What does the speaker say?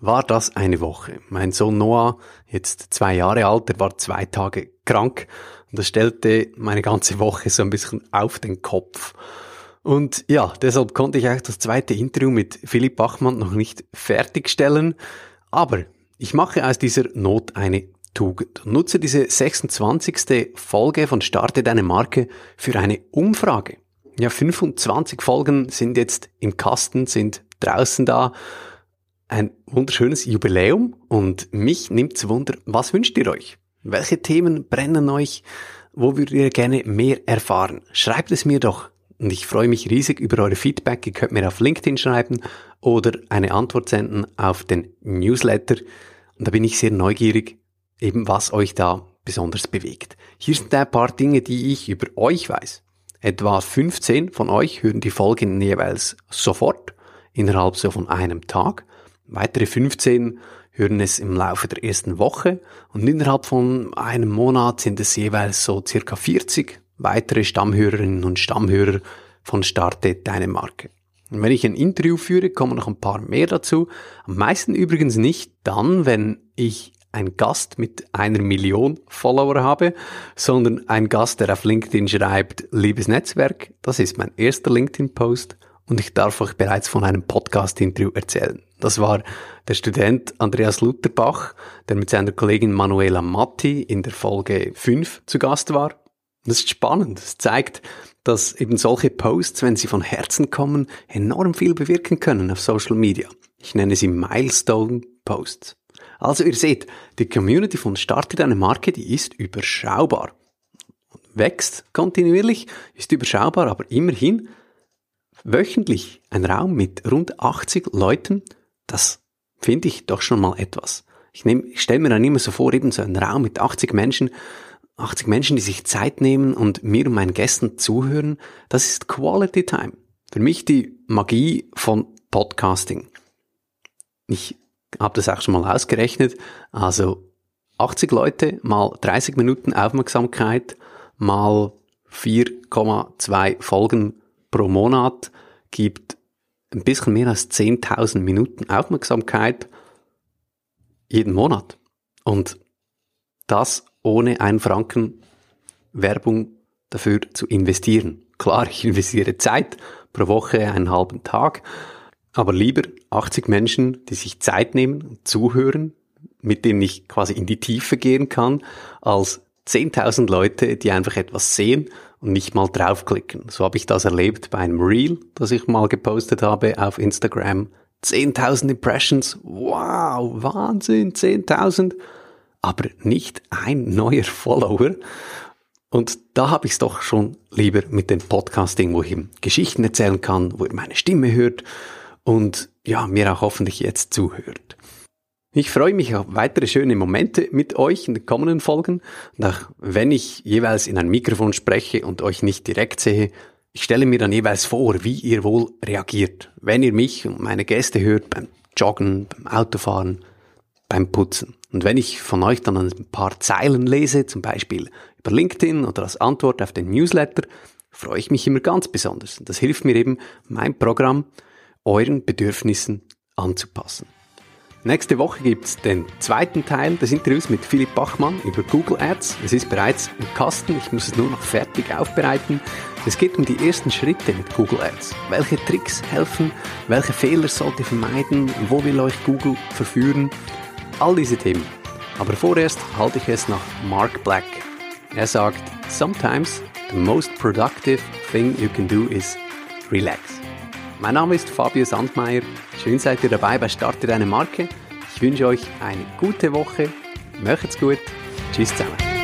war das eine Woche. Mein Sohn Noah, jetzt zwei Jahre alt, der war zwei Tage krank und das stellte meine ganze Woche so ein bisschen auf den Kopf. Und ja, deshalb konnte ich auch das zweite Interview mit Philipp Bachmann noch nicht fertigstellen. Aber ich mache aus dieser Not eine Tugend nutze diese 26. Folge von Starte deine Marke für eine Umfrage. Ja, 25 Folgen sind jetzt im Kasten, sind draußen da ein wunderschönes Jubiläum und mich nimmt's Wunder, was wünscht ihr euch? Welche Themen brennen euch? Wo würdet ihr gerne mehr erfahren? Schreibt es mir doch. Und ich freue mich riesig über eure Feedback. Ihr könnt mir auf LinkedIn schreiben oder eine Antwort senden auf den Newsletter. Und da bin ich sehr neugierig, eben was euch da besonders bewegt. Hier sind ein paar Dinge, die ich über euch weiß. Etwa 15 von euch hören die Folgen jeweils sofort, innerhalb so von einem Tag. Weitere 15 hören es im Laufe der ersten Woche und innerhalb von einem Monat sind es jeweils so circa 40 weitere Stammhörerinnen und Stammhörer von Starte Deine Marke. Und wenn ich ein Interview führe, kommen noch ein paar mehr dazu. Am meisten übrigens nicht dann, wenn ich ein Gast mit einer Million Follower habe, sondern ein Gast, der auf LinkedIn schreibt, liebes Netzwerk, das ist mein erster LinkedIn-Post und ich darf euch bereits von einem Podcast-Interview erzählen. Das war der Student Andreas Lutherbach, der mit seiner Kollegin Manuela Matti in der Folge 5 zu Gast war. Das ist spannend. Es zeigt, dass eben solche Posts, wenn sie von Herzen kommen, enorm viel bewirken können auf Social Media. Ich nenne sie Milestone Posts. Also ihr seht, die Community von Startet eine Marke, die ist überschaubar. Wächst kontinuierlich, ist überschaubar, aber immerhin wöchentlich ein Raum mit rund 80 Leuten, das finde ich doch schon mal etwas. Ich, nehm, ich stelle mir dann immer so vor, eben so ein Raum mit 80 Menschen, 80 Menschen, die sich Zeit nehmen und mir und meinen Gästen zuhören, das ist Quality Time. Für mich die Magie von Podcasting. Ich habe das auch schon mal ausgerechnet. Also 80 Leute mal 30 Minuten Aufmerksamkeit mal 4,2 Folgen pro Monat gibt ein bisschen mehr als 10.000 Minuten Aufmerksamkeit jeden Monat. Und das ohne einen Franken Werbung dafür zu investieren. Klar, ich investiere Zeit pro Woche, einen halben Tag, aber lieber 80 Menschen, die sich Zeit nehmen und zuhören, mit denen ich quasi in die Tiefe gehen kann, als 10.000 Leute, die einfach etwas sehen und nicht mal draufklicken. So habe ich das erlebt bei einem Reel, das ich mal gepostet habe auf Instagram. 10.000 Impressions, wow, Wahnsinn, 10.000, aber nicht ein neuer Follower. Und da habe ich es doch schon lieber mit dem Podcasting, wo ich ihm Geschichten erzählen kann, wo ihr meine Stimme hört und ja, mir auch hoffentlich jetzt zuhört. Ich freue mich auf weitere schöne Momente mit euch in den kommenden Folgen. Und auch wenn ich jeweils in ein Mikrofon spreche und euch nicht direkt sehe, ich stelle mir dann jeweils vor, wie ihr wohl reagiert, wenn ihr mich und meine Gäste hört beim Joggen, beim Autofahren, beim Putzen. Und wenn ich von euch dann ein paar Zeilen lese, zum Beispiel über LinkedIn oder als Antwort auf den Newsletter, freue ich mich immer ganz besonders. Das hilft mir eben, mein Programm euren Bedürfnissen anzupassen. Nächste Woche gibt's den zweiten Teil des Interviews mit Philipp Bachmann über Google Ads. Es ist bereits im Kasten, ich muss es nur noch fertig aufbereiten. Es geht um die ersten Schritte mit Google Ads. Welche Tricks helfen? Welche Fehler sollt ihr vermeiden? Wo will euch Google verführen? All diese Themen. Aber vorerst halte ich es nach Mark Black. Er sagt, Sometimes the most productive thing you can do is relax. Mein Name ist Fabio Sandmeier. Schön seid ihr dabei bei Starte deine Marke. Ich wünsche euch eine gute Woche. Macht's gut. Tschüss zusammen.